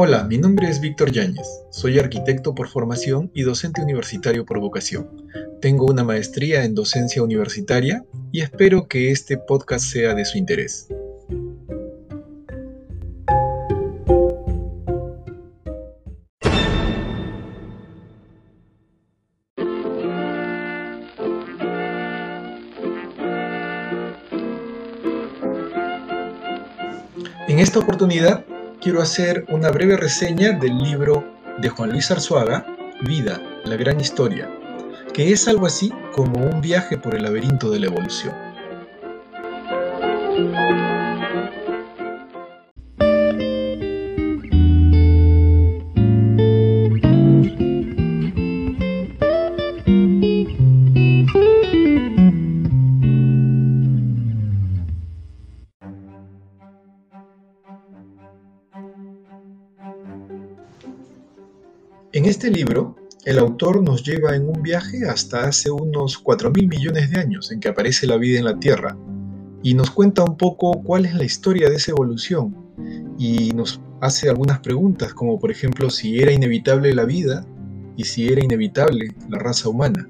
Hola, mi nombre es Víctor Yáñez. Soy arquitecto por formación y docente universitario por vocación. Tengo una maestría en docencia universitaria y espero que este podcast sea de su interés. En esta oportunidad quiero hacer una breve reseña del libro de Juan Luis Arzuaga, Vida, la gran historia, que es algo así como un viaje por el laberinto de la evolución. En este libro, el autor nos lleva en un viaje hasta hace unos 4.000 millones de años en que aparece la vida en la Tierra y nos cuenta un poco cuál es la historia de esa evolución y nos hace algunas preguntas como por ejemplo si era inevitable la vida y si era inevitable la raza humana.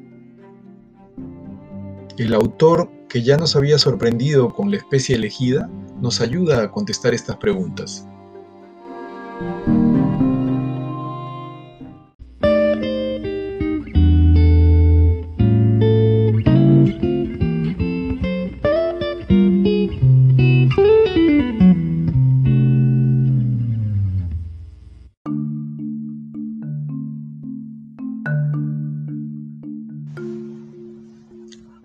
El autor, que ya nos había sorprendido con la especie elegida, nos ayuda a contestar estas preguntas.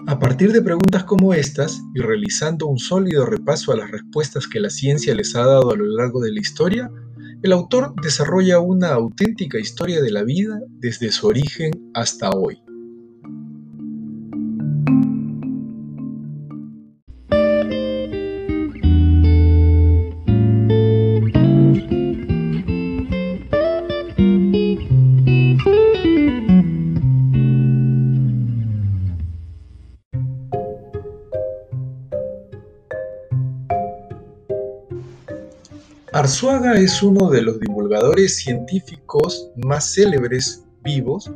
A partir de preguntas como estas, y realizando un sólido repaso a las respuestas que la ciencia les ha dado a lo largo de la historia, el autor desarrolla una auténtica historia de la vida desde su origen hasta hoy. Arzuaga es uno de los divulgadores científicos más célebres vivos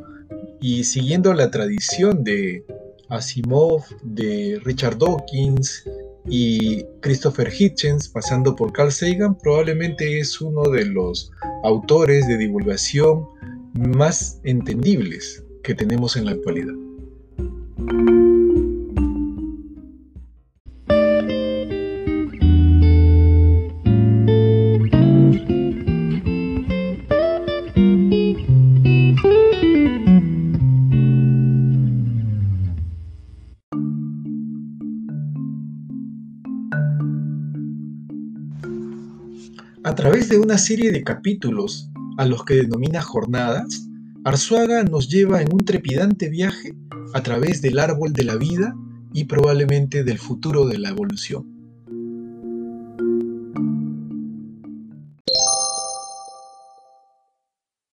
y siguiendo la tradición de Asimov, de Richard Dawkins y Christopher Hitchens, pasando por Carl Sagan, probablemente es uno de los autores de divulgación más entendibles que tenemos en la actualidad. A través de una serie de capítulos a los que denomina jornadas, Arzuaga nos lleva en un trepidante viaje a través del árbol de la vida y probablemente del futuro de la evolución.